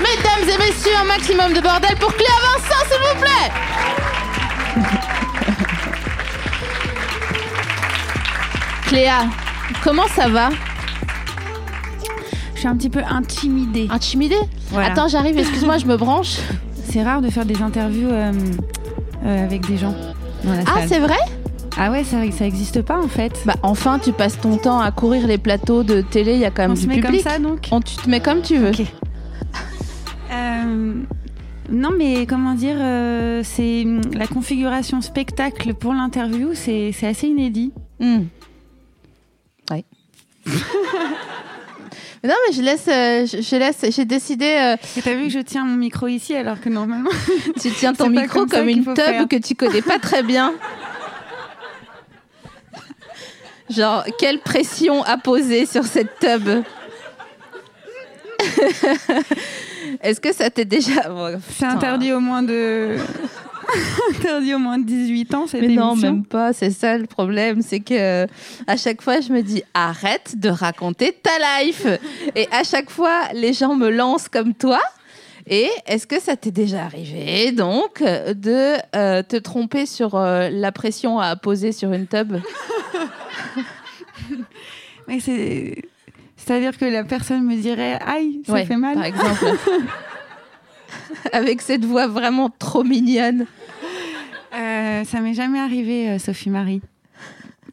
Mesdames et messieurs, un maximum de bordel pour Cléa Vincent, s'il vous plaît. Cléa, comment ça va? Suis un petit peu intimidée. Intimidée Voilà. Attends, j'arrive, excuse-moi, je me branche. C'est rare de faire des interviews euh, euh, avec des gens Ah, c'est vrai? Ah ouais, ça, ça existe pas en fait. Bah enfin, tu passes ton temps à courir les plateaux de télé, il y a quand même On du se met public. comme ça donc On, tu te mets comme tu veux. Euh, non, mais comment dire, euh, c'est hum, la configuration spectacle pour l'interview, c'est c'est assez inédit. Hmm. Ouais. Non, mais je laisse, euh, je, je laisse, j'ai décidé. euh, Et t'as vu que je tiens mon micro ici alors que normalement. tu tiens ton micro comme une faire. que tu connais pas très bien. Genre, quelle pression à poser sur cette tub Est-ce que ça t'est déjà. Oh, C'est interdit au moins de. interdit au moins de 18 ans cette Mais émission. non, même pas. C'est ça le problème, c'est que à chaque fois je me dis arrête de raconter ta life. Et à chaque fois les gens me lancent comme toi. Et est-ce que ça t'est déjà arrivé donc de euh, te tromper sur euh, la pression à poser sur une tub? Mais c'est. C'est-à-dire que la personne me dirait Aïe, ça Ouais, fait mal. par exemple. Avec cette voix vraiment trop mignonne. Euh, ça m'est jamais arrivé, euh, Sophie Marie.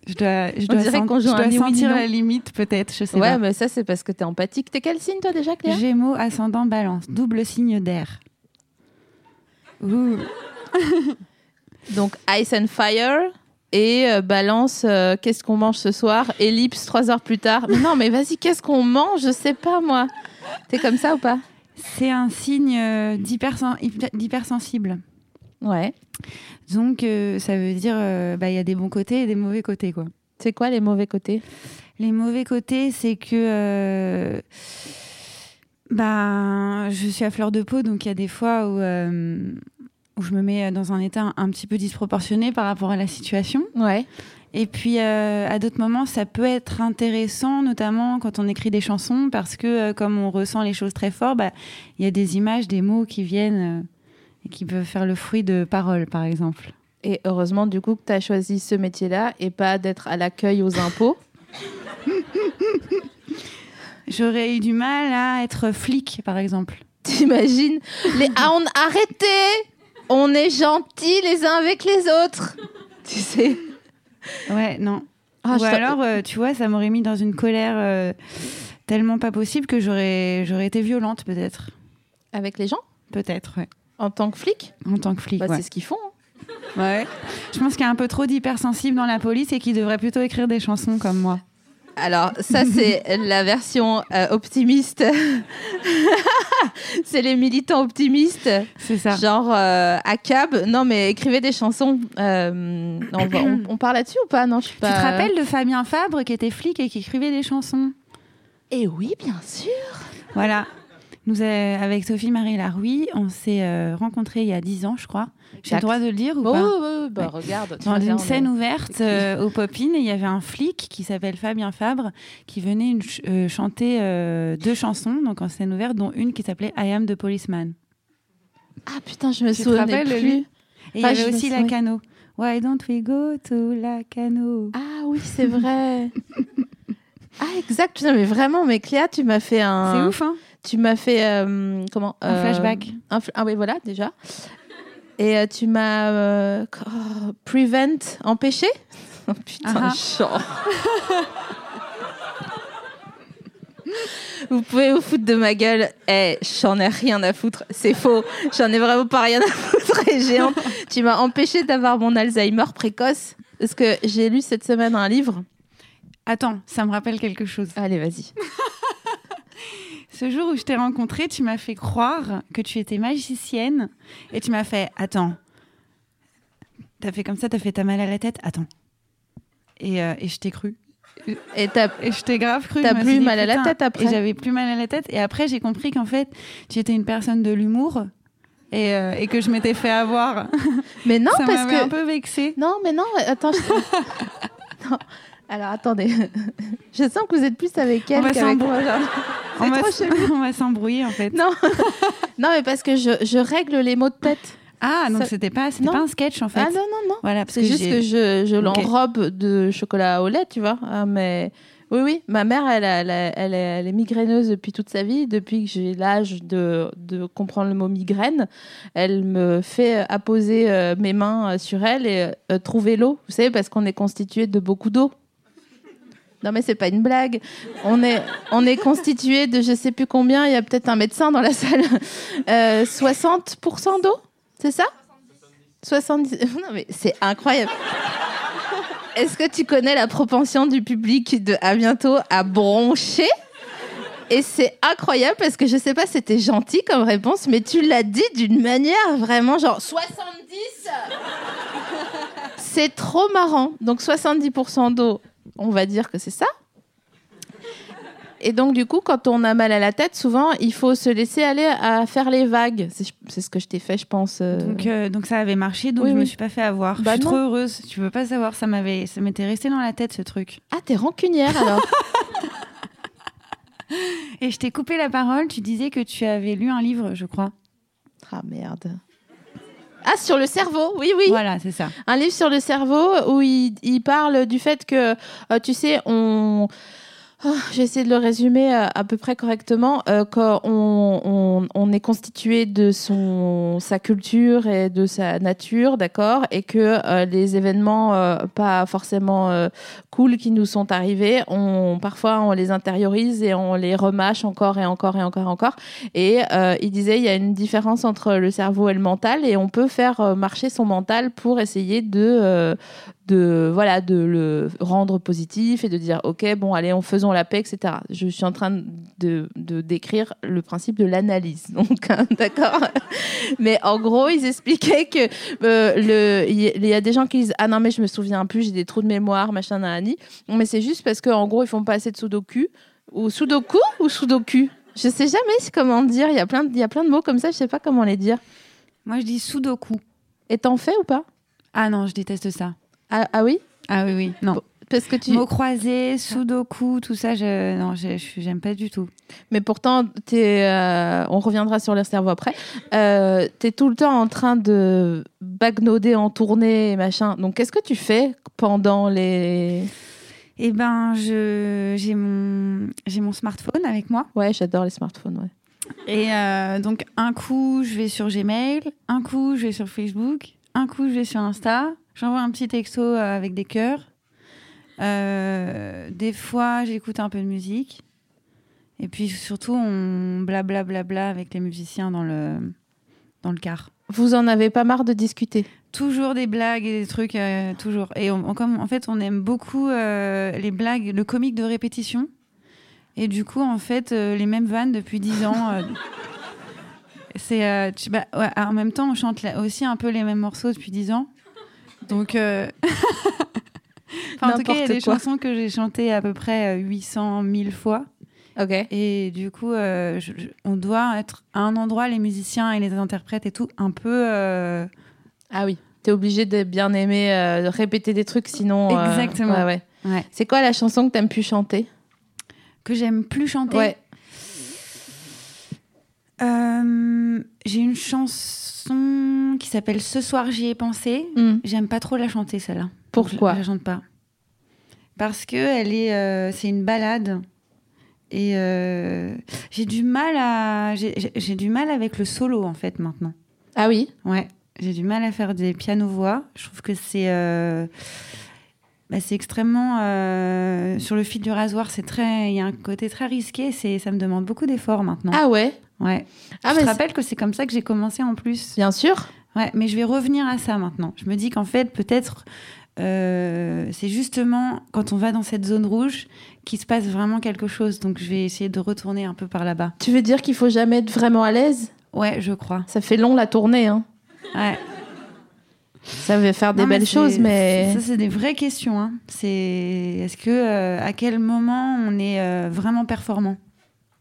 Je dois, je dois, dirait sen- qu'on joue je un dois ni oui ni sentir la limite, peut-être, je sais Ouais, pas. mais ça c'est parce que t'es empathique. T'es quel signe toi déjà, Claire? Gémeaux, ascendant, balance, double signe d'air. Donc Ice and Fire et euh, balance euh, qu'est-ce qu'on mange ce soir? Ellipse trois heures plus tard. Mais non, mais vas-y, qu'est-ce qu'on mange? Je sais pas moi. T'es comme ça ou pas? C'est un signe d'hypersen- hyper- d'hypersensible. Ouais. Donc, euh, ça veut dire euh, bah, il y a des bons côtés et des mauvais côtés. quoi. C'est quoi les mauvais côtés? Les mauvais côtés, c'est que euh, bah, je suis à fleur de peau, donc il y a des fois où, euh, où je me mets dans un état un, petit peu disproportionné par rapport à la situation. Ouais. Et puis, euh, à d'autres moments, ça peut être intéressant, notamment quand on écrit des chansons, parce que euh, comme on ressent les choses très fort, bah, il y a des images, des mots qui viennent et qui peuvent faire le fruit de paroles, par exemple. Et heureusement du coup que t'as choisi ce métier-là et pas d'être à l'accueil aux impôts. J'aurais eu du mal à être flic, par exemple. T'imagines? Les ah, on... arrêtez On est gentils les uns avec les autres. Tu sais Ouais, non. Ah, Ou alors, euh, tu vois, ça m'aurait mis dans une colère euh, tellement pas possible que j'aurais j'aurais été violente, peut-être. avec les gens? Peut-être, ouais. En tant que flic En tant que flic, bah, ouais. C'est ce qu'ils font. hein. Ouais. Je pense qu'il y a un peu trop d'hypersensibles dans la police et qu'ils devraient plutôt écrire des chansons comme moi. Alors, ça, c'est la version euh, optimiste. c'est les militants optimistes, C'est ça. genre euh, à cab. Non, mais écrivez des chansons. Euh, on, va- on- on parle là-dessus ou pas? Non, je suis Tu pas. te rappelles de Fabien Fabre qui était flic et qui écrivait des chansons? Eh oui, bien sûr. Voilà. Nous, euh, avec Sophie Marie Laroui, on s'est euh, rencontrés il y a 10 ans, je crois. J'ai le droit de le dire ou Bon, pas ouais, ouais, bah, regarde. tu Dans une scène ouverte euh, au Popin, il y avait un flic qui s'appelle Fabien Fabre qui venait une ch- euh, chanter euh, deux chansons, donc en scène ouverte, dont une qui s'appelait I Am the Policeman. Ah putain, je me Tu te souvenais rappelles, plus. lui? Et il y Ah, avait aussi souviens. la cano. Why don't we go to la cano? Ah oui, c'est vrai. ah exact. Putain, mais vraiment, mais Cléa, tu m'as fait un. C'est ouf, hein Tu m'as fait euh, comment Un euh, flashback. un fl- ah oui, voilà déjà. Et euh, tu m'as oh, prevent, empêché? Oh, putain, Ah ah. Vous pouvez vous foutre de ma gueule. Eh, j'en ai rien à foutre. C'est faux. J'en ai vraiment pas rien à foutre. Et honte. tu m'as empêché d'avoir mon Alzheimer précoce. Parce que j'ai lu cette semaine un livre? Attends, ça me rappelle quelque chose. Allez, vas-y. Ce jour où je t'ai rencontrée, tu m'as fait croire que tu étais magicienne et tu m'as fait Attends. T'as fait comme ça, t'as fait ta mal à la tête Attends. Et, euh, et je t'ai cru. Et Et je t'ai grave cru. T'as plus dit, mal à la tête après Et j'avais plus mal à la tête. Et après, j'ai compris qu'en fait, tu étais une personne de l'humour et, euh, et que je m'étais fait avoir. Mais non, Ça parce que un peu vexée. non, mais non, attends. je- non. Alors attendez, je sens que vous êtes plus avec elle On va qu'avec s'embrouiller. moi. On va, on s'embrouiller en fait. Non, non, mais parce que je, je règle les mots de tête. Ah, donc Ça- c'était pas, pas un sketch en fait. Ah non, non, non. Voilà, C'est juste que je, l'enrobe de chocolat au lait, tu vois. Ah, mais oui, oui, ma mère, elle, a- elle, a- elle, est, elle est migraineuse depuis toute sa vie. Depuis que j'ai l'âge de, de comprendre le mot migraine, elle me fait apposer euh, mes mains euh, sur elle et euh, trouver l'eau. Vous savez, parce qu'on est constitué de beaucoup d'eau. Non mais c'est pas une blague. On est, on est constitué de je sais plus combien, il y a peut-être un médecin dans la salle. Euh, 60% d'eau, c'est ça? 70. Non mais c'est incroyable. Est-ce que tu connais la propension du public de à bientôt à broncher? Et c'est incroyable parce que je sais pas, c'était gentil comme réponse, mais tu l'as dit d'une manière vraiment genre 70 C'est trop marrant. Donc 70% d'eau, on va dire que c'est ça. Et donc, du coup, quand on a mal à la tête, souvent, il faut se laisser aller à faire les vagues. C'est ce que je t'ai fait, je pense. euh. Donc, euh, donc ça avait marché, donc Oui, je me oui. suis pas fait avoir. Bah je suis non. trop heureuse. Tu veux pas savoir, ça m'avait, ça m'était resté dans la tête ce truc. Ah, t'es rancunière alors Et je t'ai coupé la parole. Tu disais que tu avais lu un livre, je crois. Ah, merde. Ah, sur le cerveau, oui, oui. Voilà, c'est ça. Un livre sur le cerveau où il, il parle du fait que, euh, tu sais, on. Ah, J'ai essayé de le résumer euh, à peu près correctement. Euh, qu'on on, on est constitué de son sa culture et de sa nature, d'accord, et que euh, les événements euh, pas forcément cool qui nous sont arrivés, on parfois on les intériorise et on les remâche encore et encore et encore et encore. Et euh, il disait il y a une différence entre le cerveau et le mental et on peut faire euh, marcher son mental pour essayer de euh, de voilà de le rendre positif et de dire ok bon allez on faisons la paix etc je suis en train de, de décrire le principe de l'analyse donc hein, d'accord? Mais en gros ils expliquaient que le il y a des gens qui disent ah non mais je me souviens plus j'ai des trous de mémoire machin mais c'est juste parce que en gros ils font pas assez de sudoku. Ou sudoku ou sudoku. Je sais jamais comment dire. Il y a plein de, il y a plein de mots comme ça. Je sais pas comment les dire. Moi, je dis sudoku. et t'en fais ou pas? Ah non, je déteste ça. ah, ah oui? Ah oui, oui, non. Parce que tu Mots croisés, sudoku, tout ça, je, non, j'aime pas du tout. Mais pourtant, t'es, euh, on reviendra sur le cerveau après. Euh, tu es tout le temps en train de bagnoder en tournée et machin. Donc, qu'est-ce que tu fais pendant les. Eh ben, je, j'ai mon, j'ai mon smartphone avec moi. Ouais, j'adore les smartphones. Ouais. Et euh, donc, un coup, je vais sur Gmail, un coup, je vais sur Facebook, un coup, je vais sur Insta. J'envoie un petit texto euh, avec des cœurs. Euh, des fois, j'écoute un peu de musique. Et puis, surtout, on blabla blabla avec les musiciens dans le, dans le car. Vous en avez pas marre de discuter? Toujours des blagues et des trucs, euh, toujours. Et on, on- comme, en fait, on aime beaucoup euh, les blagues, le comique de répétition. Et du coup, en fait, euh, les mêmes vannes depuis 10 ans. c'est, bah, ouais, en même temps, on chante aussi un peu les mêmes morceaux depuis 10 ans. Donc, enfin, en tout cas, il y a des quoi. chansons que j'ai chantées à peu près euh, 800 000 fois. Ok. Et du coup, euh, je- je- on doit être à un endroit, les musiciens et les interprètes et tout, un peu. euh, Ah oui. T'es obligé de bien aimer euh, de répéter des trucs, sinon. euh, Exactement. ouais, ouais. ouais, C'est quoi la chanson que t'aimes plus chanter? Que j'aime plus chanter? Ouais. Euh, j'ai une chanson qui s'appelle Ce soir j'y ai pensé. Hmm. J'aime pas trop la chanter celle-là. Pourquoi Je, la chante pas. Parce que elle est, euh, c'est une balade. Et euh, j'ai du mal à, j'ai- du mal avec le solo en fait maintenant. Ah oui? Ouais, j'ai du mal à faire des pianos voix. Je trouve que c'est, bah, c'est extrêmement euh, sur le fil du rasoir. C'est très, il y a un côté très risqué. C'est, ça me demande beaucoup d'efforts maintenant. Ah ouais? Ouais. Ah, je mais te rappelle que c'est comme ça que j'ai commencé en plus? Bien sûr. Ouais, mais je vais revenir à ça maintenant. Je me dis qu'en fait, peut-être, euh, c'est justement quand on va dans cette zone rouge qu'il se passe vraiment quelque chose. Donc, je vais essayer de retourner un peu par là-bas. Tu veux dire qu'il faut jamais être vraiment à l'aise? Ouais, je crois. Ça fait long la tournée, hein Ouais. Ça veut faire des Non, belles choses, mais Ça, c'est des vraies questions. hein. C'est est-ce que euh, à quel moment on est euh, vraiment performant?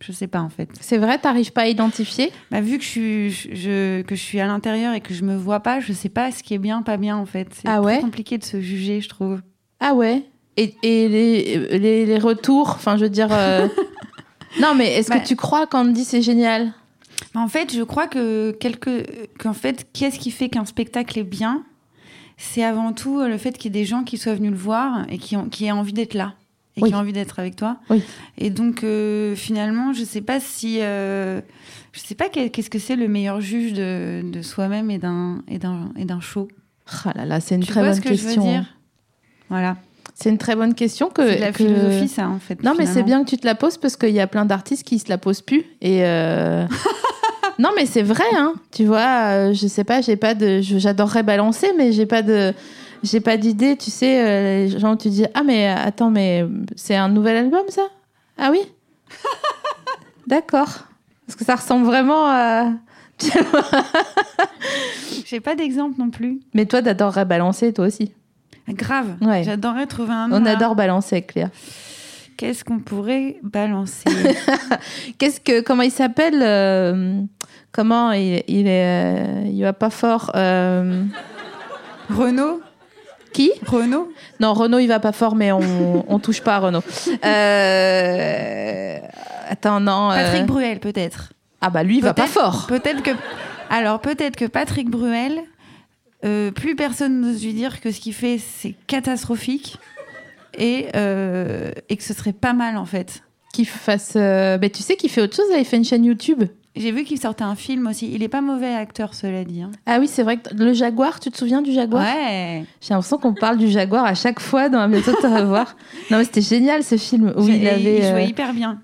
Je sais pas en fait. c'est vrai, t'arrives pas à identifier? Bah, vu que je suis je, que je suis à l'intérieur et que je me vois pas, je sais pas ce qui est bien, pas bien en fait. C'est Ah ouais? compliqué de se juger, je trouve. Ah ouais? Et, et les, les, les retours, enfin, je veux dire. euh, non, mais est-ce Bah- que tu crois quand on dit c'est génial? En fait, je crois que quelque qu'en fait, qu'est-ce qui fait qu'un spectacle est bien? C'est avant tout le fait qu'il y ait des gens qui soient venus le voir et qui ont qui aient envie d'être là et Oui. qui ont envie d'être avec toi. Oui. Et donc euh, finalement, je sais pas si euh, je sais pas qu'est-ce que c'est le meilleur juge de, de soi-même et d'un et d'un et d'un show. Ah là là, c'est une Tu très vois bonne ce que je veux question. dire Voilà. C'est une très bonne question que. C'est la que- philosophie, ça en fait. Non, mais c'est bien que tu te la poses parce qu'il y a plein d'artistes qui se la posent plus. Et. euh, non, mais c'est vrai, hein. Tu vois, euh, je sais pas, j'ai pas de. J'adorerais balancer, mais j'ai pas de. J'ai pas d'idée, tu sais. euh, les gens, tu dis Ah, mais attends, mais c'est un nouvel album, ça? Ah oui? D'accord. Parce que ça ressemble vraiment à. J'ai pas d'exemple non plus. Mais toi, t'adorerais balancer, toi aussi. Grave. Ouais. J'adorerais trouver un. On adore balancer Cléa. Qu'est-ce qu'on pourrait balancer? Qu'est-ce que comment il s'appelle euh, Comment il, il est euh, Il va pas fort. euh, Renault qui Renault Non, Renault il va pas fort, mais on, on touche pas à Renault. Euh, Attends, non. euh, Patrick Bruel, peut-être. Ah bah lui il va pas fort. Peut-être que. Alors, peut-être que Patrick Bruel, euh, plus personne n'ose lui dire que ce qu'il fait, c'est catastrophique. Et, euh, et que ce serait pas mal, en fait. Qu'il fasse. euh, bah, tu sais qu'il fait autre chose. là, Il fait une chaîne YouTube. J'ai vu qu'il sortait un film aussi. Il est pas mauvais acteur, cela dit. hein. Ah oui, c'est vrai que le Jaguar. Tu te souviens du Jaguar? Ouais. J'ai l'impression qu'on parle du Jaguar à chaque fois dans la méthode de revoir. Non mais c'était génial ce film où il avait. il jouait euh, hyper bien.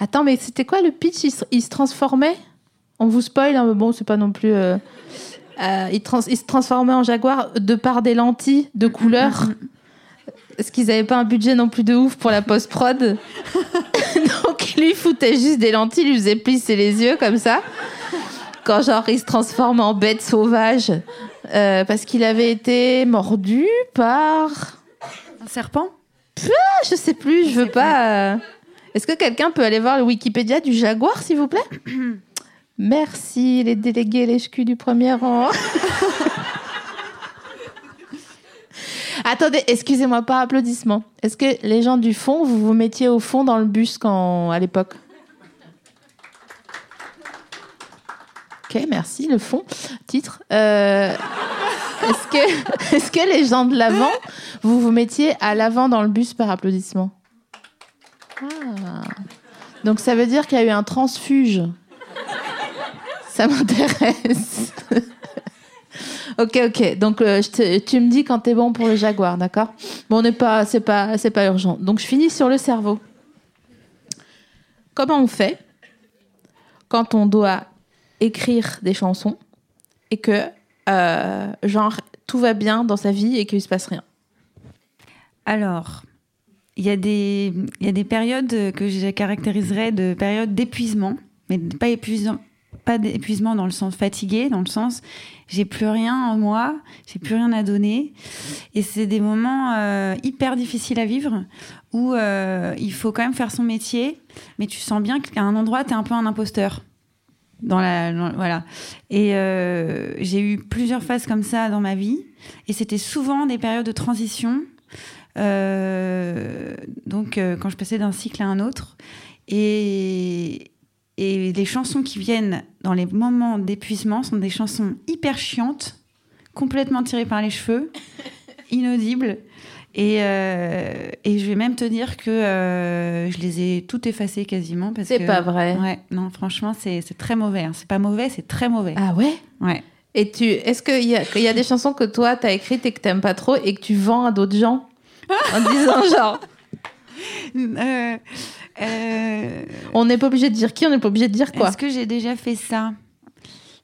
Attends, mais c'était quoi le pitch? Il se, il se transformait? On vous spoil, hein, mais bon, c'est pas non plus. euh, euh, il, trans- il se transformait en jaguar de par des lentilles de couleur. Est-ce qu'ils avaient pas un budget non plus de ouf pour la post-prod? Donc lui foutait juste des lentilles, il lui faisait plisser les yeux comme ça. Quand genre il se transforme en bête sauvage. euh, parce qu'il avait été mordu par. Un serpent? Ah, je sais plus, je veux pas. euh. Est-ce que quelqu'un peut aller voir le Wikipédia du jaguar, s'il vous plaît? Merci, les délégués LHQ du premier rang. Attendez, excusez-moi, par applaudissement. Est-ce que les gens du fond, vous vous mettiez au fond dans le bus quand, à l'époque? Ok, merci, le fond. Titre. Euh, est-ce, que, est-ce que les gens de l'avant, vous vous mettiez à l'avant dans le bus par applaudissement? Ah. Donc ça veut dire qu'il y a eu un transfuge. Ça m'intéresse. Ok, ok. Donc euh, tu me dis quand t'es bon pour le jaguar, d'accord? Bon, on pas, c'est pas, urgent. Donc je finis sur le cerveau. Comment on fait quand on doit écrire des chansons et que euh, genre tout va bien dans sa vie et qu'il se passe rien? Alors, il y, a des- périodes que je caractériserais de périodes d'épuisement, mais pas d'épuisement dans le sens fatigué, dans le sens j'ai plus rien en moi, j'ai plus rien à donner, et c'est des moments euh, hyper difficiles à vivre où euh, il faut quand même faire son métier, mais tu sens bien qu'à un endroit tu es un peu un imposteur. Dans la, voilà. Et euh, j'ai eu plusieurs phases comme ça dans ma vie, et c'était souvent des périodes de transition. Donc, quand je passais d'un cycle à un autre. Et, et les chansons qui viennent dans les moments d'épuisement sont des chansons hyper chiantes, complètement tirées par les cheveux, inaudibles. Et, euh, et je vais même te dire que euh, je les ai toutes effacées quasiment. parce C'est pas vrai. Ouais, non, franchement, c'est très mauvais. hein. C'est pas mauvais, c'est très mauvais. Ah ouais? Ouais. Et tu, est-ce qu'il y, y a des chansons que toi t'as écrites et que t'aimes pas trop et que tu vends à d'autres gens? En disant genre Euh, euh, on n'est pas obligé de dire qui, on n'est pas obligé de dire quoi. Est-ce que j'ai déjà fait ça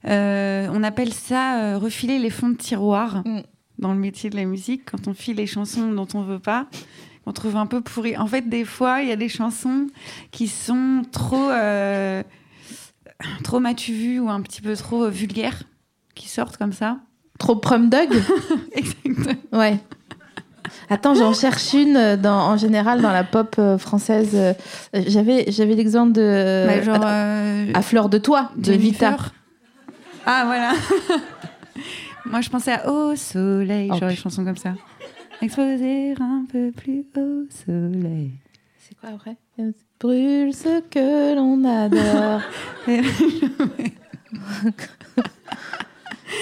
Euh, On appelle ça euh, refiler les fonds de tiroir Mm. dans le métier de la musique, quand on file les chansons dont on veut pas, qu'on trouve un peu pourries. En fait, des fois, il y a des chansons qui sont trop, trop m'as-tu vu ou un petit peu trop vulgaires, qui sortent comme ça. trop prom dog? Exactement. Ouais. Attends, j'en cherche une euh, dans, en général dans la pop euh, française. euh, J'avais, j'avais l'exemple de Bah, genre. à, euh, à fleur de toi de Vita. Ah, voilà. Moi, je pensais à Au soleil, Oh, genre putain. chansons comme ça. Exposer un peu plus au soleil. C'est quoi après? Brûle ce que l'on adore.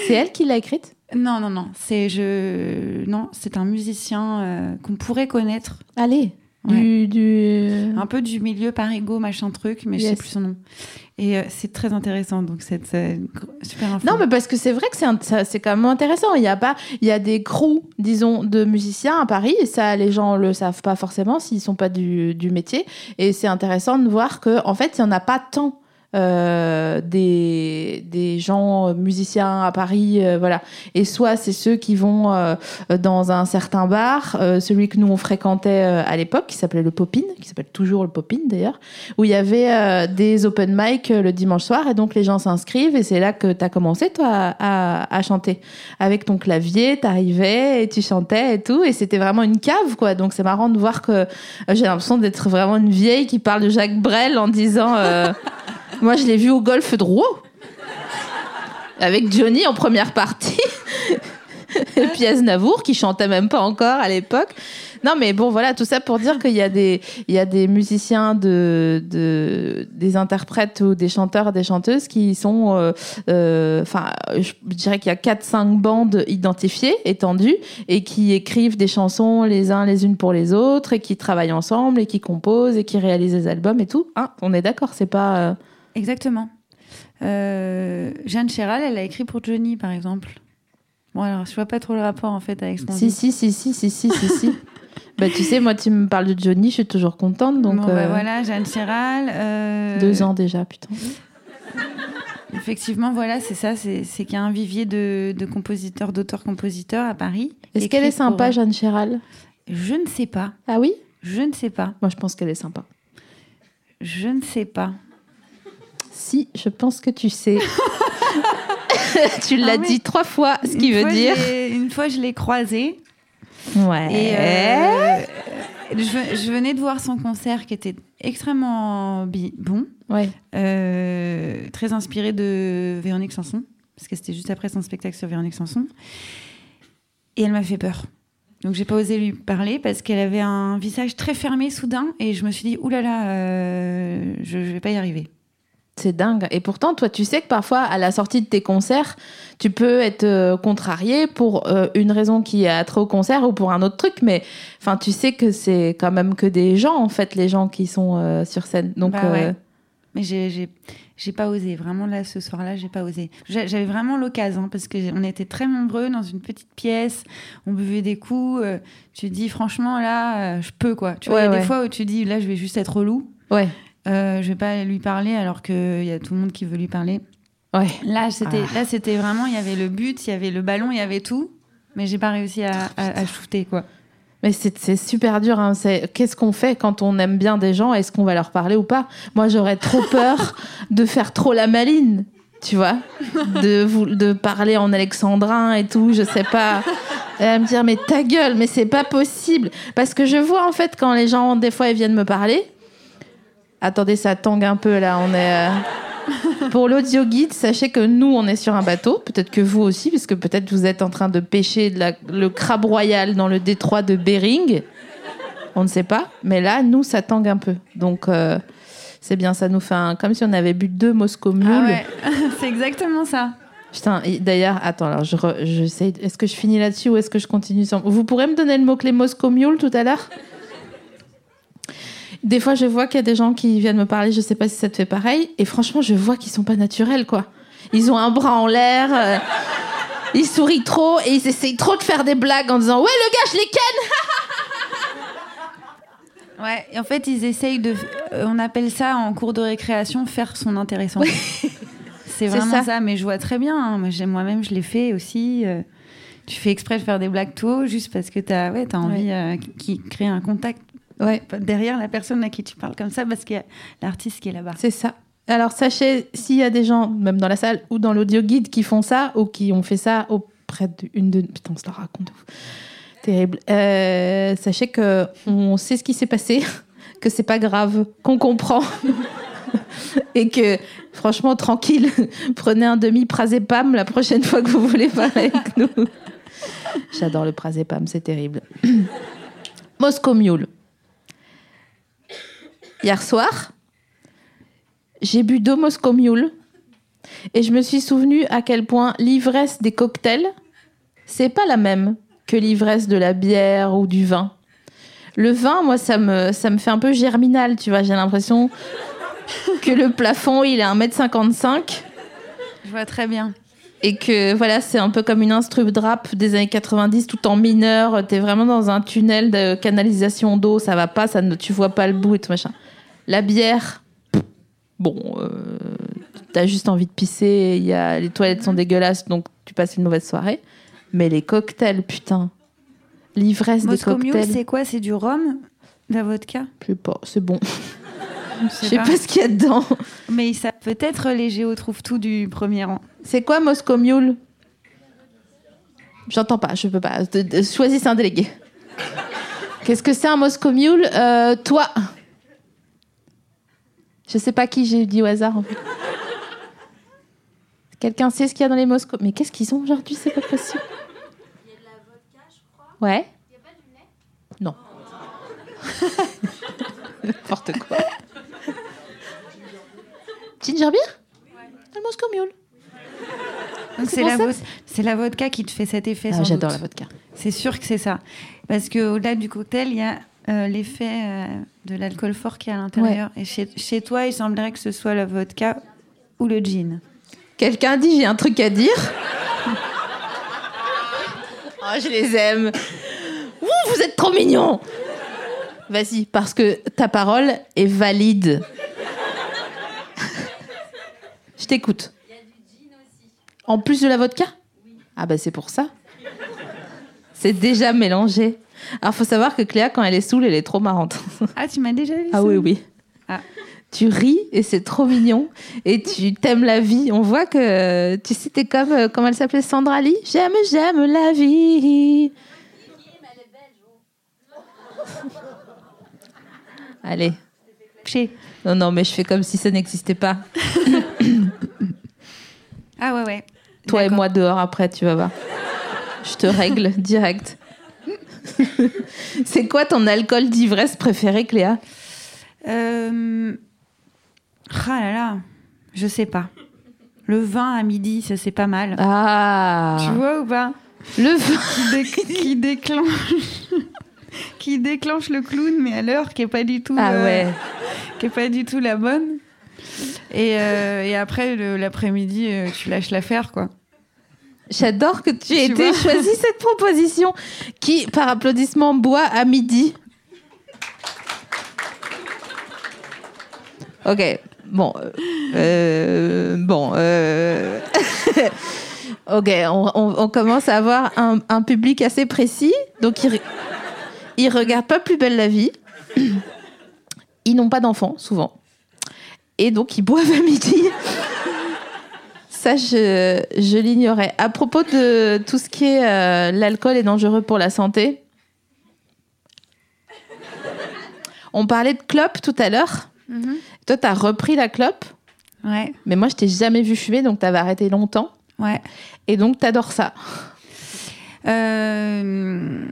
C'est elle qui l'a écrite? Non, non, non. C'est je... non, c'est un musicien euh, qu'on pourrait connaître. Allez. Du, du... Un peu du milieu parigo, machin truc, mais je sais Yes. plus son nom. Et euh, c'est très intéressant, donc c'est super info. Non, mais parce que c'est vrai que c'est c'est quand même intéressant. Il y a pas, il y a des crews, disons, de musiciens à Paris. Et ça, les gens le savent pas forcément s'ils sont pas du, du métier. Et c'est intéressant de voir que, en fait, il y en a pas tant. Euh, des, des gens euh, musiciens à Paris, euh, voilà. Et soit c'est ceux qui vont euh, dans un certain bar, euh, celui que nous on fréquentait euh, à l'époque, qui s'appelait le Popin, qui s'appelle toujours le Popin d'ailleurs, où il y avait des open mic le dimanche soir et donc les gens s'inscrivent et c'est là que tu as commencé toi à, à- à chanter avec ton clavier, t'arrivais et tu chantais et tout et c'était vraiment une cave quoi donc c'est marrant de voir que j'ai l'impression d'être vraiment une vieille qui parle de Jacques Brel en disant moi je l'ai vu au golf de Rouen avec Johnny en première partie et puis Aznavour qui chantait même pas encore à l'époque. Non, mais bon, voilà, tout ça pour dire qu'il y a des, il y a des musiciens, de, de, des interprètes ou des chanteurs, des chanteuses qui sont, euh, euh, enfin, je dirais qu'il y a 4-5 bandes identifiées, étendues, et qui écrivent des chansons les uns les unes pour les autres, et qui travaillent ensemble, et qui composent, et qui réalisent des albums et tout. Hein, on est d'accord, c'est pas. euh, Exactement. Euh, Jeanne Chéral, elle a écrit pour Johnny, par exemple. Bon, alors, je vois pas trop le rapport, en fait, avec qu'on Si, si, si, si, si, si, si, si. Bah, tu sais, moi, tu me parles de Johnny, je suis toujours contente, donc. Bon, bah, euh, voilà, Jeanne Chéral. euh, Deux ans déjà, putain. Effectivement, voilà, c'est ça. C'est qu'il y a un vivier de, de compositeurs, d'auteurs-compositeurs à Paris. Est-ce qu'elle est sympa, pour- Jeanne Chéral? Je ne sais pas. Ah oui? Je ne sais pas. Moi, je pense qu'elle est sympa. Je ne sais pas. Si, je pense que tu sais. tu l'as Ah oui. dit trois fois, ce qui Une veut fois, dire. Une fois, je l'ai croisée. Ouais. Et euh, je, je venais de voir son concert qui était extrêmement bon, Ouais. euh, très inspiré de Véronique Sanson, parce que c'était juste après son spectacle sur Véronique Sanson. Et elle m'a fait peur. Donc j'ai pas osé lui parler parce qu'elle avait un visage très fermé soudain et je me suis dit oulala, là là, euh, je, je vais pas y arriver. C'est dingue. Et pourtant, toi, tu sais que parfois, à la sortie de tes concerts, tu peux être euh, contrarié pour euh, une raison qui a trait au concert ou pour un autre truc. Mais enfin, tu sais que c'est quand même que des gens, en fait, les gens qui sont euh, sur scène. Donc, Bah ouais. euh, Mais j'ai, j'ai, pas osé. Vraiment, là, ce soir-là, j'ai pas osé. J'a- J'avais vraiment l'occasion parce qu'on était très nombreux dans une petite pièce. On buvait des coups. tu te dis, franchement, là, je peux, quoi. Tu vois, il y a Ouais, des fois où tu dis, là, je vais juste être relou. ouais. Euh, je vais pas lui parler alors qu'il y a tout le monde qui veut lui parler. Ouais. Là, c'était, Ah. là, c'était vraiment, il y avait le but, il y avait le ballon, il y avait tout. Mais j'ai pas réussi à, à, à shooter, quoi. Mais c'est c'est super dur. hein. C'est- Qu'est-ce qu'on fait quand on aime bien des gens? Est-ce qu'on va leur parler ou pas? Moi, j'aurais trop peur de faire trop la maline, tu vois? De, vous, de parler en alexandrin et tout, je sais pas. Et à me dire, mais ta gueule, mais c'est pas possible. Parce que je vois, en fait, quand les gens, des fois, ils viennent me parler. Attendez, ça tangue un peu là. On est. euh, Pour l'audio guide, sachez que nous, on est sur un bateau. Peut-être que vous aussi, parce que peut-être vous êtes en train de pêcher de la- le crabe royal dans le détroit de Bering. On ne sait pas. Mais là, nous, ça tangue un peu. Donc, euh, c'est bien. Ça nous fait un... comme si on avait bu deux Moscow Mule. Ah ouais, c'est exactement ça. Putain, d'ailleurs, attends, alors je, re- Est-ce que je finis là-dessus ou est-ce que je continue sans... Vous pourrez me donner le mot-clé Moscow Mule tout à l'heure? Des fois, je vois qu'il y a des gens qui viennent me parler, je sais pas si ça te fait pareil, et franchement, je vois qu'ils sont pas naturels, quoi. Ils ont un bras en l'air, euh, ils sourient trop, et ils essayent trop de faire des blagues en disant Ouais, le gars, je les ken Ouais, et en fait, ils essayent de. euh, on appelle ça en cours de récréation faire son intéressant. C'est C'est vraiment ça. ça. mais je vois très bien. hein. Moi-même, je l'ai fait aussi. euh, tu fais exprès de faire des blagues tôt juste parce que tu as, ouais, as envie euh, qui- qui crée un contact Ouais, derrière la personne à qui tu parles comme ça parce qu'il y a l'artiste qui est là-bas. c'est ça. Alors, sachez, s'il y a des gens, même dans la salle ou dans l'audio guide, qui font ça ou qui ont fait ça au près d'une de... Putain, on se la raconte. Terrible. Euh, sachez que on sait ce qui s'est passé, que c'est pas grave, qu'on comprend. Et que, franchement, tranquille, prenez un demi-prazépam la prochaine fois que vous voulez parler avec nous. J'adore le prazépam, c'est terrible. Moscow Mule. Hier soir, j'ai bu deux Moscow Mule et je me suis souvenu à quel point l'ivresse des cocktails, c'est pas la même que l'ivresse de la bière ou du vin. Le vin, moi, ça me, ça me fait un peu germinal, tu vois. J'ai l'impression que le plafond, il est 1m55 Je vois très bien. et que voilà, c'est un peu comme une instru de rap des années 90 tout en mineur. T'es vraiment dans un tunnel de canalisation d'eau, ça va pas, ça ne, tu vois pas le bout et tout machin. La bière, bon, euh, t'as juste envie de pisser, y a, les toilettes sont dégueulasses, donc tu passes une mauvaise soirée. Mais les cocktails, putain, l'ivresse des cocktails, c'est quoi? C'est du rhum De la vodka? Je sais pas, c'est bon. Je sais pas ce qu'il y a dedans. Mais ça peut être les Géo trouve tout du premier rang. C'est quoi Moscow Mule? J'entends pas, je peux pas. De- de- choisissez un délégué. Qu'est-ce que c'est un Moscow Mule? Euh, Toi Je sais pas qui j'ai dit au hasard en fait. Quelqu'un sait ce qu'il y a dans les Moscow Mais qu'est-ce qu'ils ont aujourd'hui? C'est pas possible. Il y a de la vodka, je crois. Ouais. Il y a pas du lait? Non. N'importe quoi. Ginger beer? Le Moscow Mule. Donc C'est la, c'est la vodka qui te fait cet effet. Ah, J'adore la vodka. C'est sûr que c'est ça. Parce qu'au-delà du cocktail, il y a euh, l'effet euh, de l'alcool fort qui est à l'intérieur. Et chez, chez toi, il semblerait que ce soit la vodka ou le gin. Quelqu'un dit j'ai un truc à dire. oh, je les aime. Ouh, vous êtes trop mignons. Vas-y, parce que ta parole est valide. je t'écoute. En plus de la vodka? Ah bah c'est pour ça. C'est déjà mélangé. Alors faut savoir que Cléa, quand elle est saoule, elle est trop marrante. Ah, tu m'as déjà vu Ah oui, oui. Ah. Tu ris et c'est trop mignon. Et tu t'aimes la vie. On voit que, tu sais, t'es comme, euh, comment elle s'appelait, Sandra Lee? J'aime, j'aime la vie. Allez. Non, non, mais je fais comme si ça n'existait pas. Ah ouais, ouais. Toi et moi dehors après, tu vas voir. Je te règle direct. c'est quoi ton alcool d'ivresse préféré, Cléa? Euh... Ah là là, je sais pas. Le vin à midi, ça c'est pas mal. Ah Tu vois ou pas? Le vin. qui, dé- qui déclenche qui déclenche le clown mais à l'heure qui est pas du tout Ah euh, ouais. qui est pas du tout la bonne et, euh, et après l'après-midi tu lâches l'affaire quoi J'adore que tu aies Tu été choisi cette proposition qui, par applaudissement, boit à midi. Ok, bon. euh, euh, bon. euh, ok, on, on- on commence à avoir un, un public assez précis. Donc, ils, ils regardent pas plus belle la vie. Ils n'ont pas d'enfants, souvent. Et donc, ils boivent à midi. Ça, je, je l'ignorais. À propos de tout ce qui est euh, l'alcool est dangereux pour la santé, on parlait de clope tout à l'heure. Toi, tu as repris la clope, ouais mais moi, je t'ai jamais vu fumer, donc tu avais arrêté longtemps. ouais Et donc, tu adores ça. Euh,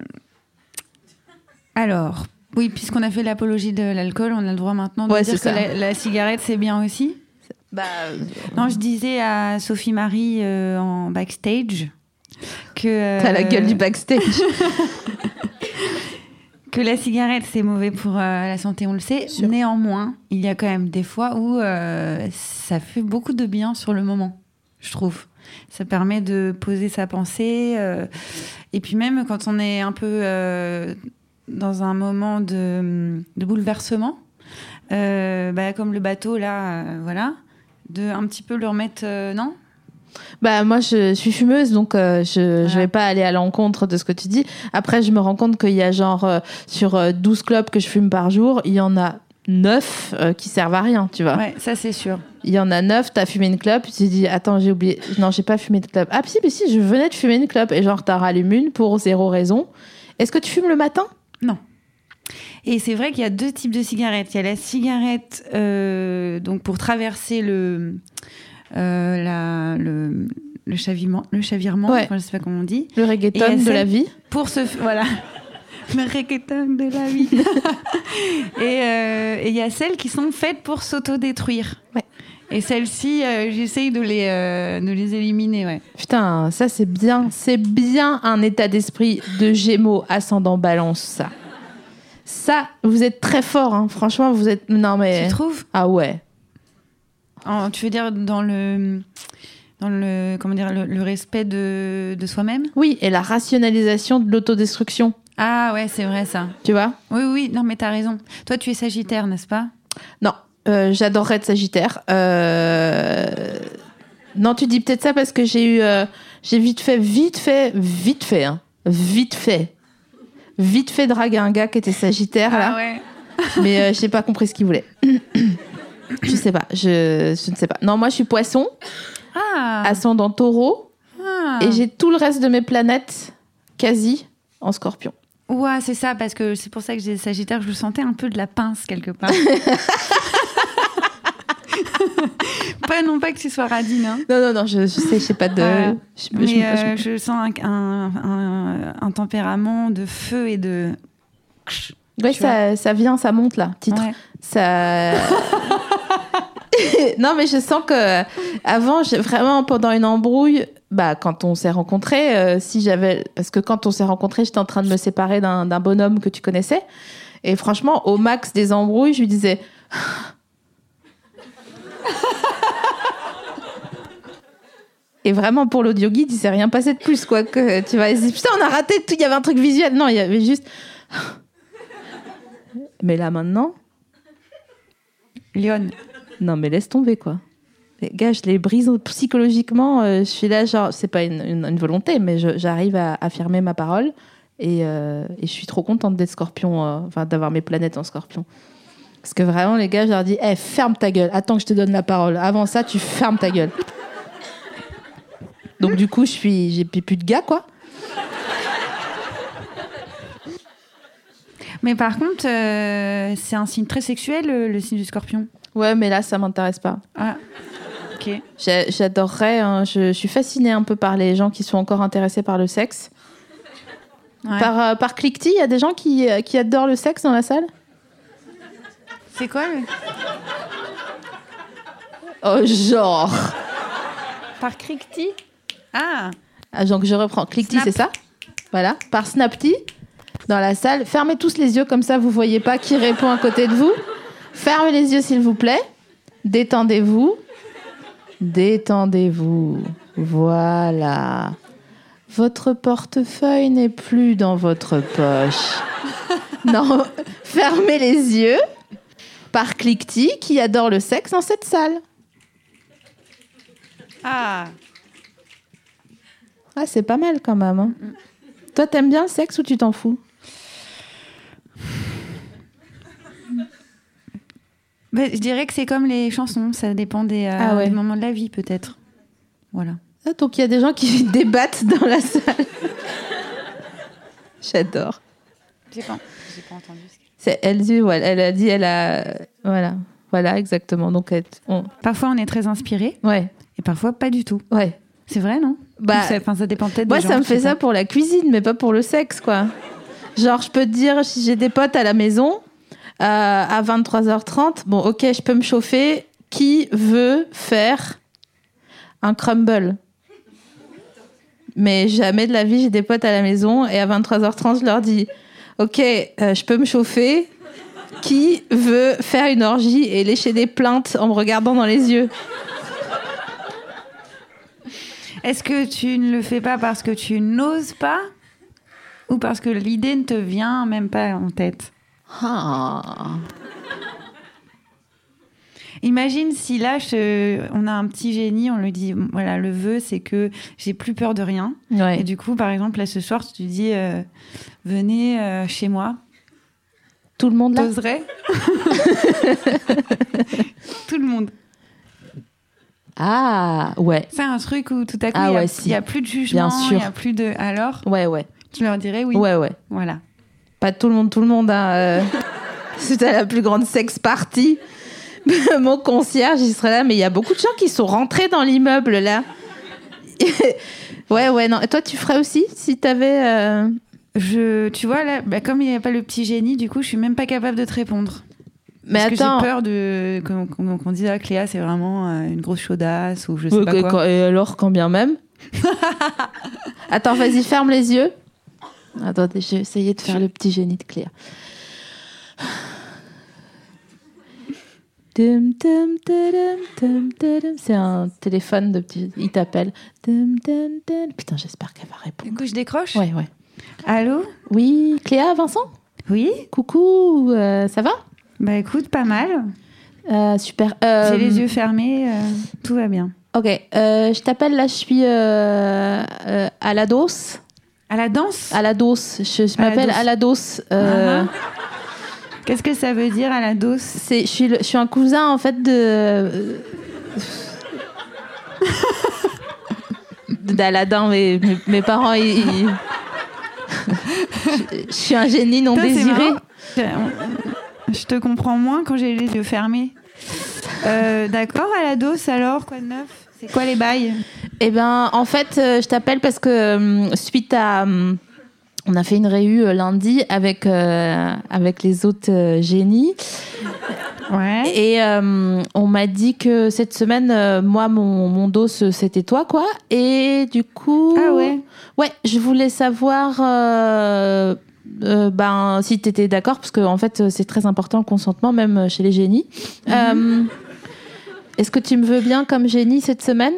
alors oui puisqu'on a fait l'apologie de l'alcool on a le droit maintenant de Ouais, dire que la cigarette c'est bien aussi Bah, non je disais à Sophie Marie euh, en backstage que t'as la euh, gueule du backstage. que la cigarette c'est mauvais pour euh, la santé, on le sait. Néanmoins, il y a quand même des fois où euh, ça fait beaucoup de bien sur le moment, je trouve. Ça permet de poser sa pensée. euh, et puis même quand on est un peu euh, dans un moment de, de bouleversement, euh, bah, comme le bateau là, euh, voilà, de un petit peu le remettre, euh, non? Bah moi je suis fumeuse donc euh, je je Ah. vais pas aller à l'encontre de ce que tu dis. Après je me rends compte qu'il y a genre euh, sur euh, 12 clopes que je fume par jour, il y en a neuf euh, qui servent à rien, tu vois. Ouais, ça c'est sûr. Il y en a neuf, t'as fumé une clope, tu t'es dit, attends, j'ai oublié. Non, j'ai pas fumé de clope. Ah, si, mais si, je venais de fumer une clope. Et genre, t'as rallumé une pour zéro raison. Est-ce que tu fumes le matin? Et c'est vrai qu'il y a deux types de cigarettes. Il y a la cigarette euh, donc pour traverser le, euh, la, le, le chavirement, le chavirement Ouais. enfin, je sais pas comment on dit. Le Et reggaeton de la vie Pour se... Voilà. Le reggaeton de la vie. et euh, et il y a celles qui sont faites pour s'autodétruire. Ouais. Et celles-ci, euh, j'essaye de les, euh, de les éliminer, ouais. Putain, ça c'est bien. C'est bien un état d'esprit de Gémeaux ascendant balance, ça. Ça, vous êtes très fort, hein. franchement, vous êtes. Non, mais. Tu trouves? Ah ouais. En- Tu veux dire dans le... Dans le, comment dire, le, le respect de, de soi-même? Oui, et la rationalisation de l'autodestruction, Ah ouais, c'est vrai ça. tu vois? Oui, oui, non mais t'as raison. Toi, tu es Sagittaire, n'est-ce pas? Non, euh, j'adorerais être Sagittaire. Euh, Non, tu dis peut-être ça parce que j'ai eu. euh, J'ai vite fait, vite fait, vite fait, hein. Vite fait. Vite fait draguer un gars qui était Sagittaire, là. Ah ouais. Mais euh, j'ai pas compris ce qu'il voulait. je sais pas, je, je ne sais pas. Non, moi je suis poisson, Ah, ascendant taureau, ah. et j'ai tout le reste de mes planètes quasi en scorpion. Ouais, c'est ça, parce que c'est pour ça que j'ai Sagittaire, je le sentais un peu de la pince quelque part. pas non pas que tu sois radine, hein. Non, non, non, je, je sais, je sais pas de. Je- mais je- euh, je sens un, un- un- un tempérament de feu et de. Ouais, tu ça, ça vient, ça monte là, titre. Ouais. Ça. non, mais je sens que avant, vraiment pendant une embrouille, bah quand on s'est rencontrés, euh, si j'avais, parce que quand on s'est rencontrés, j'étais en train de me séparer d'un bonhomme que tu connaissais, et franchement, au max des embrouilles, je lui disais. Et vraiment, pour l'audio guide, il s'est rien passé de plus, quoi. Que, tu dit, putain, on a raté tout, il y avait un truc visuel. Non, il y avait juste. Mais là, maintenant, Lyon. non, mais laisse tomber, quoi. Les gars, je les brise psychologiquement. euh, je suis là, genre, c'est pas une, une- une volonté, mais j'arrive à affirmer ma parole. Et, euh, et je suis trop contente d'être scorpion, euh, enfin, d'avoir mes planètes en scorpion. Parce que vraiment, les gars, je leur dis, Eh, ferme ta gueule, attends que je te donne la parole. Avant ça, tu fermes ta gueule. Donc, du coup, je suis, j'ai plus de gars, quoi. Mais par contre, euh, c'est un signe très sexuel, le, le signe du scorpion. Ouais, mais là, ça m'intéresse pas. Ah, ok. J'ai- J'adorerais, hein, je, je suis fascinée un peu par les gens qui sont encore intéressés par le sexe. Ouais. Par, euh, par cliquetis, il y a des gens qui, euh, qui adorent le sexe dans la salle? C'est quoi le... Oh, genre Par Cricti Ah, ah, Donc je reprends. Cliquetis, c'est ça Voilà. Par Snapty, dans la salle. Fermez tous les yeux, comme ça vous voyez pas qui répond à côté de vous. Fermez les yeux, s'il vous plaît. Détendez-vous. Détendez-vous. Voilà. Votre portefeuille n'est plus dans votre poche. non, fermez les yeux. Par Cliquetis, qui adore le sexe dans cette salle. ah. Ah, c'est pas mal quand même. hein. Toi, t'aimes bien le sexe ou tu t'en fous? Bah, je dirais que c'est comme les chansons, ça dépend des, euh, Ah ouais. des moments de la vie peut-être. Voilà. Ah, Donc il y a des gens qui débattent dans la salle. J'adore. J'ai pas, entendu. C'est elle dit, ouais, elle a dit, elle a, voilà, voilà exactement. Donc elle- on- Parfois on est très inspiré ouais, et parfois pas du tout. ouais. C'est vrai, non? Bah, enfin, ça dépend peut-être Moi, des gens. ça me fait ça pas. pour la cuisine, mais pas pour le sexe, quoi. Genre, je peux te dire, si j'ai des potes à la maison, euh, à 23h30, bon, ok, je peux me chauffer. Qui veut faire un crumble? Mais jamais de la vie, j'ai des potes à la maison, et à 23h30, je leur dis, ok, euh, je peux me chauffer. Qui veut faire une orgie et lécher des plaintes en me regardant dans les yeux? Est-ce que tu ne le fais pas parce que tu n'oses pas ou parce que l'idée ne te vient même pas en tête Ah. Imagine si là, je- on a un petit génie, on lui dit, voilà, le vœu, c'est que j'ai plus peur de rien. Ouais. Et du coup, par exemple, là, ce soir, tu dis, euh, venez euh, chez moi. Tout le monde là? Tout le monde. Ah, ouais. C'est un truc où tout à coup, Ah il a- ouais, si. n'y a, plus de jugement, il n'y a plus de... Alors, Ouais, ouais. tu leur dirais oui? Ouais, ouais. Voilà. Pas tout le monde, tout le monde. Hein, euh. C'était la plus grande sex party. Mon concierge, il serait là, mais il y a beaucoup de gens qui sont rentrés dans l'immeuble là. ouais, ouais, non. Et toi, tu ferais aussi si t'avais. euh, Je, tu vois, là, bah, comme il n'y a pas le petit génie, du coup, je suis même pas capable de te répondre. Mais Parce attends. que j'ai peur de qu'on qu'on- qu'on dise ah, Cléa, c'est vraiment euh, une grosse chaudasse ou je sais pas quoi. quand- et alors, quand bien même. Attends, vas-y, ferme les yeux. Attendez, j'ai essayé de faire le petit génie de Cléa. Tum, tum, tadam, tum, tadam. C'est un téléphone de petit. Il t'appelle. Tum, tum, tum. Putain, j'espère qu'elle va Du répondre. coup, je décroche. Ouais, ouais. Allô? Oui, Cléa, Vincent? Oui? Coucou, euh, ça va? Bah écoute, pas mal. Euh, Super. Euh, J'ai les yeux fermés, euh, tout va bien. Ok, euh, je t'appelle là, je suis euh, euh, à la dose. À la danse? À la dose. Je, m'appelle à la dose. Euh, Ah. Qu'est-ce que ça veut dire à la dose? C'est, je, suis le- je suis un cousin en fait de. d'Aladin. Mes, mes, mes parents, ils. ils- je, je suis un génie non c'est désiré. Je- te comprends moins quand j'ai les yeux fermés. Euh, D'accord, à la dose alors, quoi de neuf? C'est quoi les bails? Eh ben, en fait, euh, je t'appelle parce que euh, suite à. on a fait une réu lundi avec, euh, avec les autres génies. Ouais. Et euh, on m'a dit que cette semaine, euh, moi, mon, mon dos, c'était toi, quoi. Et du coup. Ah ouais Ouais, je voulais savoir. euh, euh, ben, si tu étais d'accord, parce que en fait, c'est très important le consentement, même chez les génies. Mhm. Euh, Est-ce que tu me veux bien comme génie cette semaine?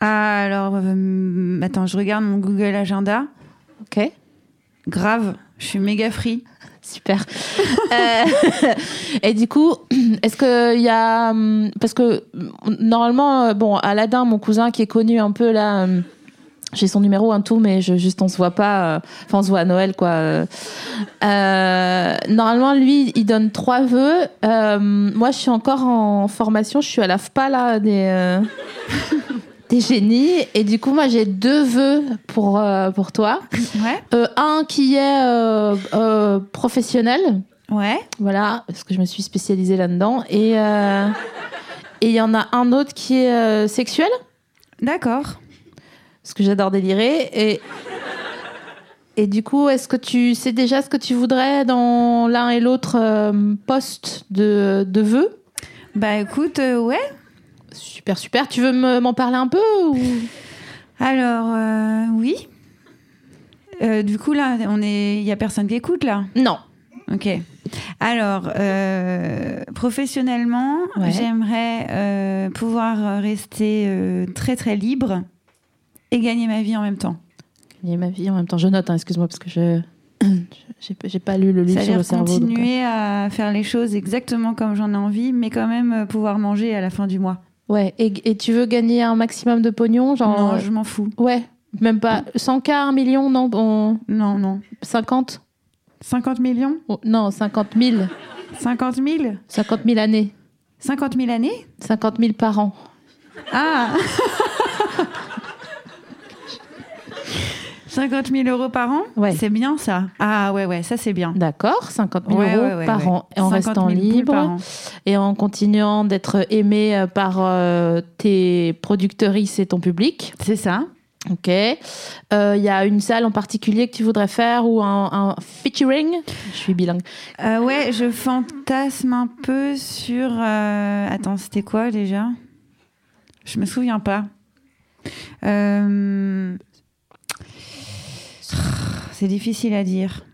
Ah, alors, euh, attends, je regarde mon Google Agenda. Ok. Grave, je suis méga free. Super. Euh, et du coup, est-ce qu'il y a. hum, Parce que hum, normalement, bon, Aladdin, mon cousin qui est connu un peu là. J'ai son numéro, un tout, mais je, juste on se voit pas. euh, Enfin, on se voit à Noël, quoi. euh. Euh, normalement, lui, il donne trois vœux. Euh, moi, je suis encore en formation. Je suis à la FPA, là, des, euh, des génies. Et du coup, moi, j'ai deux vœux pour, pour toi. Ouais. Un qui est professionnel, Ouais. voilà, parce que je me suis spécialisée là-dedans. Et euh, et il y en a un autre qui est sexuel, D'accord. Parce que j'adore délirer. Et, et du coup, est-ce que tu sais déjà ce que tu voudrais dans l'un et l'autre euh, poste de, de vœux? Bah écoute, euh, ouais. Super, super. Tu veux me- m'en parler un peu ou... Alors, euh, oui. Du coup, là, il y a personne qui écoute là? Non. Ok. Alors, euh, professionnellement, Ouais. j'aimerais euh, pouvoir rester euh, très très libre et gagner ma vie en même temps. Gagner ma vie en même temps. Je note, hein, excuse-moi, parce que je j'ai pas lu le livre sur le cerveau. donc, euh. continuer à faire les choses exactement comme j'en ai envie, mais quand même euh, pouvoir manger à la fin du mois. Ouais, et, et tu veux gagner un maximum de pognon genre non, je m'en fous. Ouais, même pas 100K, 1 million, non, on- Non, non. 50 50 millions? Oh, Non, 50 000. 50 000 50 000 années. 50 000 années? 50 000 par an. Ah 50 000 euros par an? Ouais. C'est bien ça. Ah ouais, ouais, ça c'est bien. D'accord, 50 000 Ouais, euros ouais, par an. Et en 50 restant 000 poules libre et en continuant d'être aimé euh, par euh, tes productrices et ton public. C'est ça. Ok. Il y a une salle en particulier que tu voudrais faire ou un, un featuring? Je suis bilingue. Euh, ouais, je fantasme un peu sur. euh, Attends, c'était quoi déjà? Je me souviens pas. Euh, C'est difficile à dire.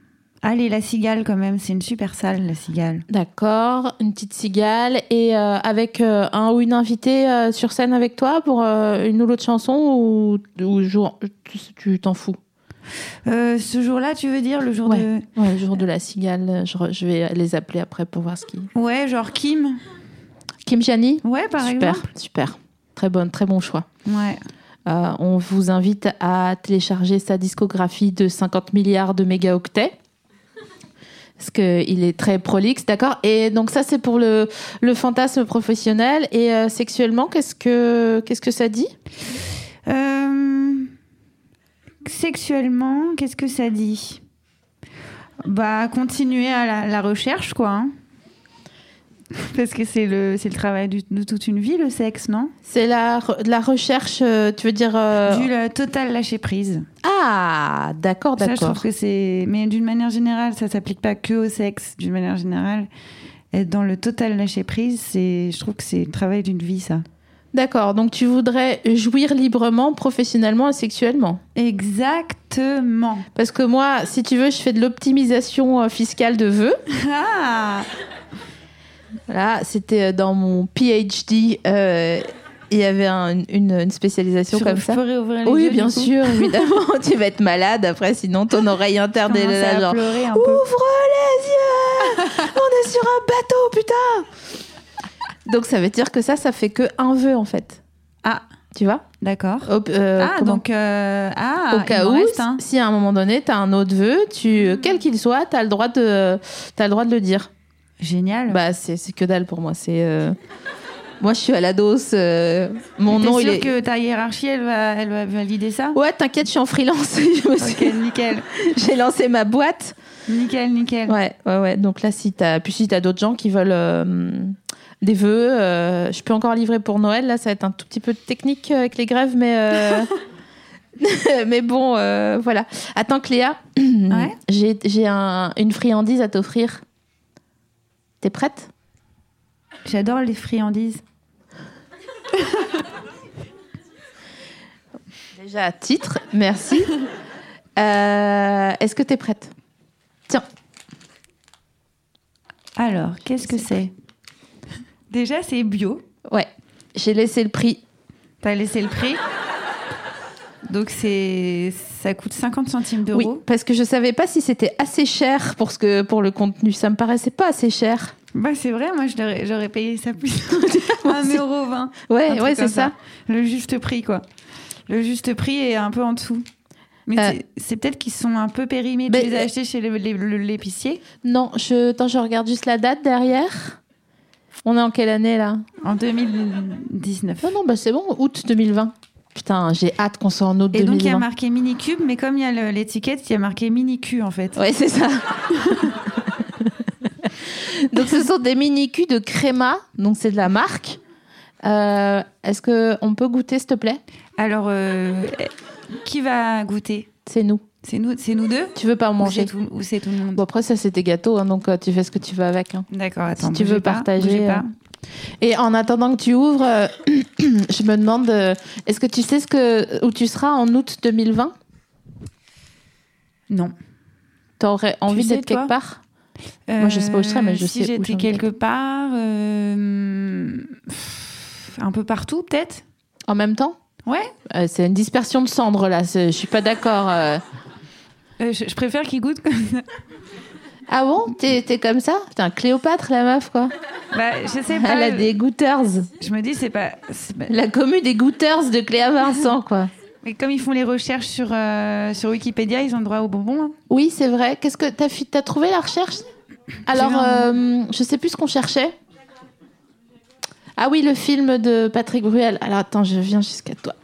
Allez, la cigale quand même, c'est une super salle, la cigale. D'accord, une petite cigale et euh, avec euh, un ou une invitée euh, sur scène avec toi pour une ou l'autre chanson ou, ou jour, tu- t'en fous? Ce jour-là, tu veux dire le jour Ouais. Ouais, le jour de la cigale, je, re- je vais les appeler après pour voir ce qui. de. Ouais, genre Kim. Kim Jani Ouais, par Super, exemple. super. Très bonne, très bon choix. Ouais. Euh, on vous invite à télécharger sa discographie de 50 milliards de mégaoctets. Parce qu'il est très prolixe, d'accord Et donc ça, c'est pour le, fantasme professionnel. Et euh, sexuellement, qu'est-ce que, ça dit? Euh, Sexuellement, qu'est-ce que ça dit? Bah, continuer à la, la recherche, quoi. hein. Parce que c'est le, le travail du- de toute une vie, le sexe, non? C'est la, la recherche, euh, tu veux dire... euh, Du la- total lâcher prise. Ah, d'accord, Ça, je d'accord. trouve que c'est. Mais d'une manière générale, ça s'applique pas que au sexe. D'une manière générale, être dans le total lâcher prise, c'est. Je trouve que c'est le travail d'une vie, ça. D'accord, donc tu voudrais jouir librement, professionnellement et sexuellement. Exactement. Parce que moi, si tu veux, je fais de l'optimisation euh, fiscale de vœux. Ah Là, c'était euh, dans mon PhD. euh, il y avait un- une, une spécialisation comme ça. peux réouvrir les Oui, yeux, bien du coup sûr, évidemment. tu vas être malade après, sinon ton oreille interne est là, genre. Ouvre les yeux On est sur un bateau, putain Donc ça veut dire que ça, ça fait que un vœu en fait. Ah, Tu vois? D'accord. Euh, ah, donc. euh, ah, Au cas où, reste si à un moment donné, tu as un autre vœu, tu, quel qu'il soit, tu as, le droit de- t'as le droit de le dire. Génial. Bah, c'est c'est que dalle pour moi. C'est euh, Moi, je suis à la dose. euh, Mon nom, sûr il est. que ta hiérarchie, elle va, elle va valider ça? Ouais, t'inquiète, je suis en freelance. Je me suis- Ok, nickel. J'ai lancé ma boîte. Nickel, nickel. Ouais, ouais, ouais. Donc là, si t'as, puis si t'as d'autres gens qui veulent euh, des vœux, euh, je peux encore livrer pour Noël. Là, ça va être un tout petit peu technique avec les grèves, mais. mais bon, voilà. Attends, Cléa, Ouais. j'ai, j'ai un- une friandise à t'offrir. T'es prête? J'adore les friandises. Déjà à titre, merci. Euh, est-ce que t'es prête? Tiens, Alors, qu'est-ce que c'est? Déjà, c'est bio. ouais. J'ai laissé le prix. T'as laissé le prix? Donc, c'est ça coûte 50 centimes Oui, d'euros. parce que je savais pas si c'était assez cher pour, ce que, pour le contenu. Ça me paraissait pas assez cher. Bah, c'est vrai, moi, j'aurais payé ça plus. Moi 1 aussi. euro 20. Un Ouais, ouais, c'est ça. Le juste prix, quoi. Le juste prix est un peu en dessous. Mais Euh. c'est- peut-être qu'ils sont un peu périmés. Tu les as achetés chez l'épicier? Non, je, attends, je regarde juste la date derrière. On est en quelle année là? En 2019. Non, non, bah c'est bon, août 2020. Putain, j'ai hâte qu'on soit en août Et donc, il y a 2020. marqué mini cube, mais comme il y a l'étiquette, il y a marqué mini cul, en fait. Ouais, c'est ça. donc, ce sont des mini culs de créma. Donc, c'est de la marque. Euh, Est-ce qu'on peut goûter, s'il te plaît? Alors, euh, qui va goûter? C'est nous. C'est nous, c'est nous deux? Tu veux pas en manger? ou c'est tout le monde? Bon, après, ça, c'est tes gâteaux. hein, donc, euh, tu fais ce que tu veux avec. hein. D'accord, attends. tu bougez veux pas, partager, pas. Et en attendant que tu ouvres, euh, je me demande, euh, est-ce que tu sais ce que, où tu seras en août 2020 Non. T'aurais envie d'être quelque part? Moi, je sais pas où je serai, mais je Euh, si sais où j'étais j'ai envie quelque part, pff, un peu partout, peut-être. En même temps? Ouais. C'est une dispersion de cendres, là. c'est- Je suis pas d'accord. je, je préfère qu'il goûte comme ça. Ah bon T'es t'es comme ça T'es un Cléopâtre, la meuf, quoi. Bah, je sais pas. Elle a des goûteurs. Je me dis, c'est pas, La commu des goûteurs de Cléa Vincent, quoi. Mais comme ils font les recherches sur, euh, sur Wikipédia, ils ont droit aux bonbons. hein. Oui, c'est vrai. Qu'est-ce que t'as t'as trouvé la recherche? Alors, euh, je sais plus ce qu'on cherchait. Ah oui, le film de Patrick Bruel. Alors attends, je viens jusqu'à toi.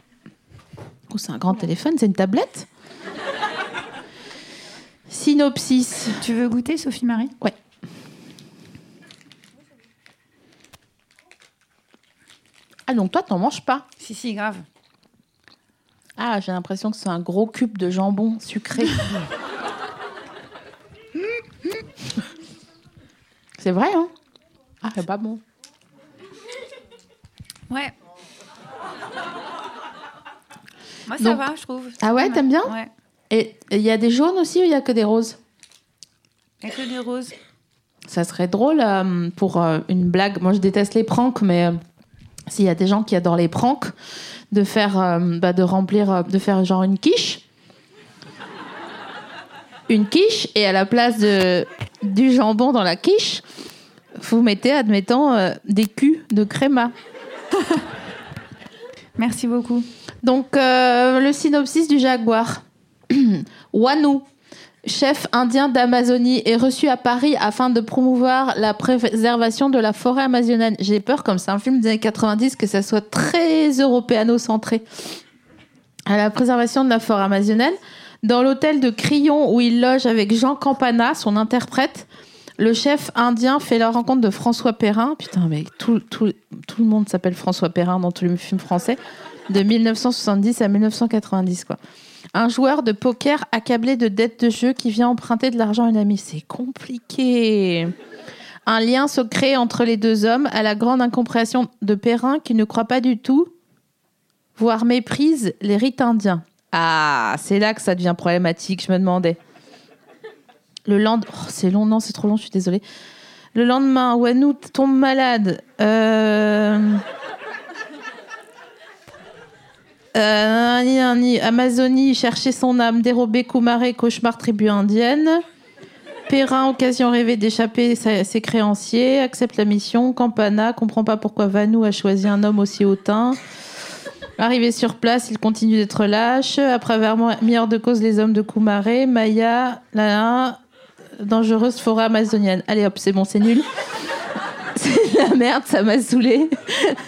Oh, c'est un grand téléphone, c'est une tablette? Synopsis. Tu veux goûter, Sophie Marie Ouais. Ah donc toi, t'en manges pas? Si, si, grave. Ah, j'ai l'impression que c'est un gros cube de jambon sucré. c'est vrai, hein? Ah, c'est pas bon. Ouais. Moi, ça Donc- va, je trouve. Ah ouais, t'aimes bien? Ouais. Et il y a des jaunes aussi ou il y a que des roses Il y a que des roses. Ça serait drôle euh, pour euh, une blague. Moi, je déteste les pranks, mais euh, s'il y a des gens qui adorent les pranks, de faire, bah, de remplir, de faire genre une quiche. Une quiche, et à la place de, du jambon dans la quiche, vous mettez, admettons, des culs de créma. Merci beaucoup. Donc, le synopsis du jaguar. Wanu, chef indien d'Amazonie, est reçu à Paris afin de promouvoir la préservation de la forêt amazonienne. J'ai peur, comme c'est un film des années 90, que ça soit très européano-centré. À la préservation de la forêt amazonienne. Dans l'hôtel de Crillon, où il loge avec Jean Campana, son interprète, le chef indien fait la rencontre de François Perrin. Putain, mais tout, tout, tout le monde s'appelle François Perrin dans tous les films français. De 1970 à 1990, quoi. Un joueur de poker accablé de dettes de jeu qui vient emprunter de l'argent à une amie. C'est compliqué. Un lien se crée entre les deux hommes à la grande incompréhension de Perrin qui ne croit pas du tout, voire méprise les rites indiens. Ah, c'est là que ça devient problématique, je me demandais. Le lendemain... Oh, c'est long, non, c'est trop long, je suis désolée. Le lendemain, Wanou tombe malade. Euh... Euh, Amazonie, chercher son âme, dérober Koumaré, cauchemar tribu indienne. Perrin, occasion rêvée d'échapper sa- ses créanciers, accepte la mission. Campana, comprend pas pourquoi Vanou a choisi un homme aussi hautain. Arrivé sur place, il continue d'être lâche. Après avoir mis hors de cause les hommes de Koumaré, Maya, la dangereuse forêt amazonienne. Allez hop, c'est bon, c'est nul. c'est la merde, ça m'a saoulé.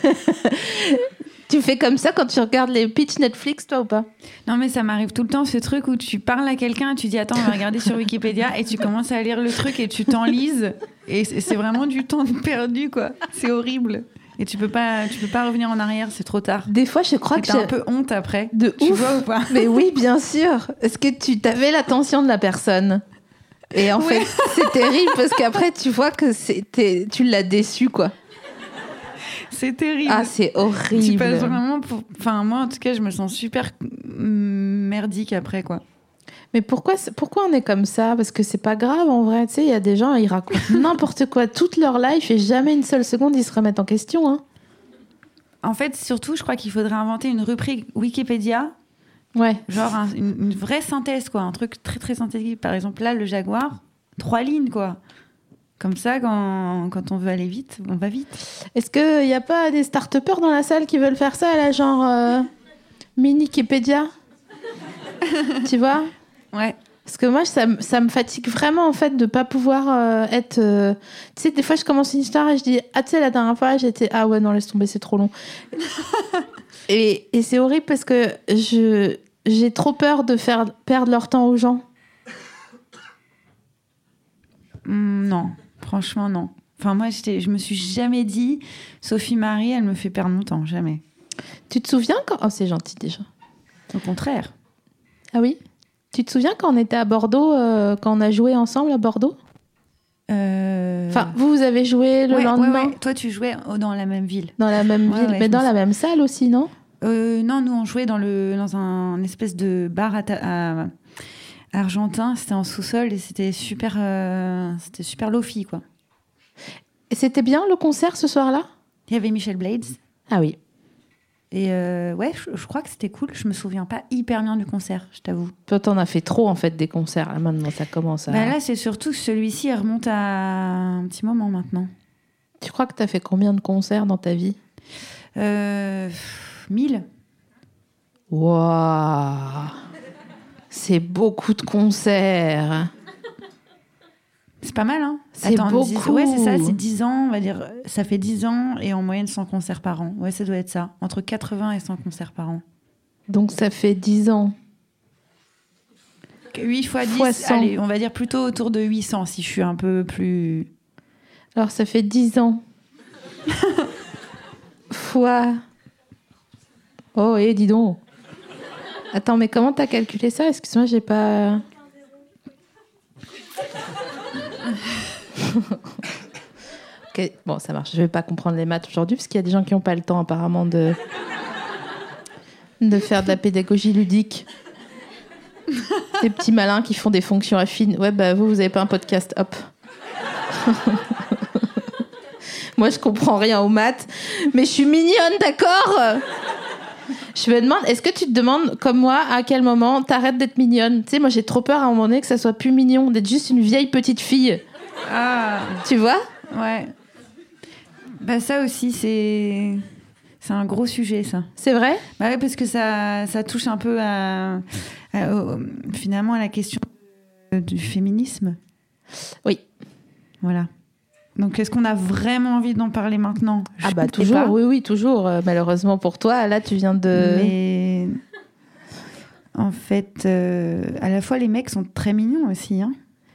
tu fais comme ça quand tu regardes les pitch Netflix, toi ou pas? Non, mais ça m'arrive tout le temps, ce truc où tu parles à quelqu'un, tu dis attends, on va regarder sur Wikipédia et tu commences à lire le truc et tu t'enlises. Et c'est vraiment du temps perdu, quoi. C'est horrible. Et tu peux pas, tu peux pas revenir en arrière, c'est trop tard. Des fois, je crois Et que t'as un j'ai peu honte après. de Tu ouf. vois ou pas? Mais oui, bien sûr. Est-ce que tu t'avais l'attention de la personne? Et en fait, c'est terrible parce qu'après, tu vois que c'était, tu l'as déçu, quoi. C'est terrible. Ah, c'est tu passes horrible. vraiment pour. Enfin, moi, en tout cas, je me sens super merdique après, quoi. Mais pourquoi, pourquoi on est comme ça? Parce que c'est pas grave en vrai. Tu sais, il y a des gens, ils racontent n'importe quoi toute leur life et jamais une seule seconde ils se remettent en question. Hein. En fait, surtout, je crois qu'il faudrait inventer une rubrique Wikipédia, Ouais. genre un- une, une vraie synthèse, quoi. Un truc très, très synthétique. Par exemple, là, le Jaguar, trois lignes, quoi. Comme ça, quand, quand on veut aller vite, on va vite. Est-ce qu'il n'y a pas des start dans la salle qui veulent faire ça, là, genre euh, mini Wikipédia Tu vois? Ouais. Parce que moi, ça, me- ça me fatigue vraiment, en fait, de pas pouvoir euh, être... euh, Tu sais, des fois, je commence une histoire et je dis, ah, tu sais, la dernière fois, j'étais... Ah ouais, non, laisse tomber, c'est trop long. et et c'est horrible parce que je j'ai trop peur de faire perdre leur temps aux gens. Hmm, non, franchement, non. Enfin, moi, je me suis jamais dit, Sophie Marie, elle me fait perdre mon temps, jamais. Tu te souviens quand... Oh, c'est gentil, déjà. Au contraire. Ah oui? Tu te souviens quand on était à Bordeaux, euh, quand on a joué ensemble à Bordeaux? Euh, Enfin, vous, vous avez joué le ouais, lendemain? ouais. Toi, tu jouais dans la même ville. dans la même ville, mais dans la même salle aussi, non? Euh, non, nous, on jouait dans, le, dans un espèce de bar à, ta- à- argentin. C'était en sous-sol et c'était super, euh, c'était super lofi, quoi. Et c'était bien le concert ce soir-là? Il y avait Michel Blades. Ah oui. Et euh, ouais, je, je crois que c'était cool. Je me souviens pas hyper bien du concert, je t'avoue. Toi, t'en as fait trop, en fait, des concerts. Là, maintenant, ça commence à... Bah là, c'est surtout que celui-ci il remonte à un petit moment maintenant. Tu crois que t'as fait combien de concerts dans ta vie? Euh, 1000 Waouh C'est beaucoup de concerts. C'est pas mal, hein C'est beaucoup. dix- ouais, c'est ça, c'est 10 ans, on va dire. Ça fait 10 ans et en moyenne 100 concerts par an. Ouais, ça doit être ça. Entre 80 et 100 concerts par an. Donc, ça fait 10 ans. 8 fois 10, Fois 100. allez, on va dire plutôt autour de 800 si je suis un peu plus... Alors, ça fait 10 ans. Fois... Oh, et dis donc. Attends, mais comment t'as calculé ça? Excuse-moi, j'ai pas... Bon, ça marche. Je vais pas comprendre les maths aujourd'hui parce qu'il y a des gens qui n'ont pas le temps apparemment de de faire de la pédagogie ludique. Des petits malins qui font des fonctions affines. Ouais, bah vous, vous avez pas un podcast, hop. Moi, je comprends rien aux maths, mais je suis mignonne, d'accord? Je me demande, est-ce que tu te demandes, comme moi, à quel moment t'arrêtes d'être mignonne? Tu sais, moi, j'ai trop peur à un moment donné que ça soit plus mignon, d'être juste une vieille petite fille. Ah, Tu vois? Ouais. Bah ça aussi, c'est... C'est un gros sujet, ça. C'est vrai? Bah ouais, parce que ça, ça touche un peu à, finalement à la question du féminisme. Oui. Voilà. Donc, est-ce qu'on a vraiment envie d'en parler maintenant? Je Ah bah toujours, oui, oui, toujours. Euh, malheureusement pour toi, là, tu viens de... Mais en fait, euh, à la fois, les mecs sont très mignons aussi, hein,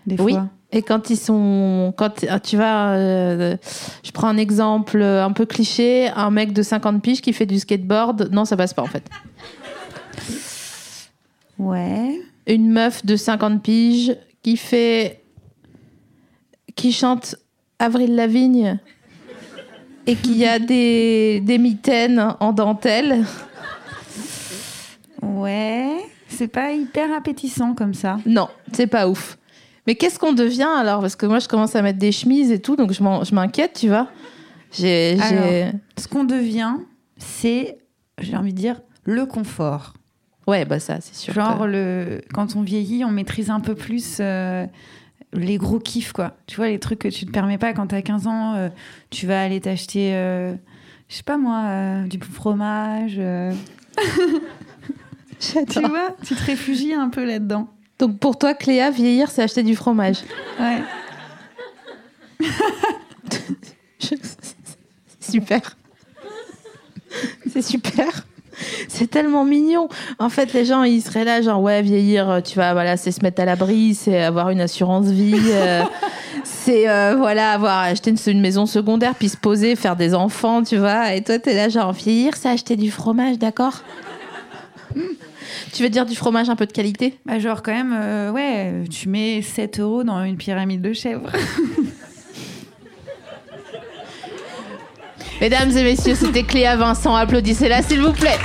des Oui. fois. Et quand ils sont, quand ah, tu vas, euh, je prends un exemple un peu cliché, un mec de 50 piges qui fait du skateboard, non, ça passe pas en fait. Ouais. Une meuf de 50 piges qui fait, qui chante Avril Lavigne et qui a des, des mitaines en dentelle. Ouais. C'est pas hyper appétissant comme ça. Non, c'est pas ouf. Mais qu'est-ce qu'on devient alors? Parce que moi, je commence à mettre des chemises et tout, donc je m'inquiète, tu vois. J'ai. Ce qu'on devient, c'est, j'ai envie de dire, le confort. ouais, bah ça, c'est sûr. Genre, que- le... quand on vieillit, on maîtrise un peu plus euh, les gros kiffs, quoi. Tu vois, les trucs que tu te permets pas quand t'as 15 ans. euh, tu vas aller t'acheter, euh, je sais pas moi, euh, du fromage. euh, tu vois, tu te réfugies un peu là-dedans. Donc pour toi, Cléa, vieillir, c'est acheter du fromage. Ouais. Super. C'est super. C'est tellement mignon. En fait, les gens, ils seraient là, genre, ouais, vieillir, tu vois, voilà, c'est se mettre à l'abri, c'est avoir une assurance vie, euh, c'est, euh, voilà, avoir acheté une, maison secondaire, puis se poser, faire des enfants, tu vois. Et toi, t'es là, genre, vieillir, c'est acheter du fromage, d'accord? Tu veux dire du fromage un peu de qualité? Bah, genre, quand même, euh, ouais, tu mets 7 euros dans une pyramide de chèvres. Mesdames et messieurs, c'était Cléa Vincent. Applaudissez-la, s'il vous plaît.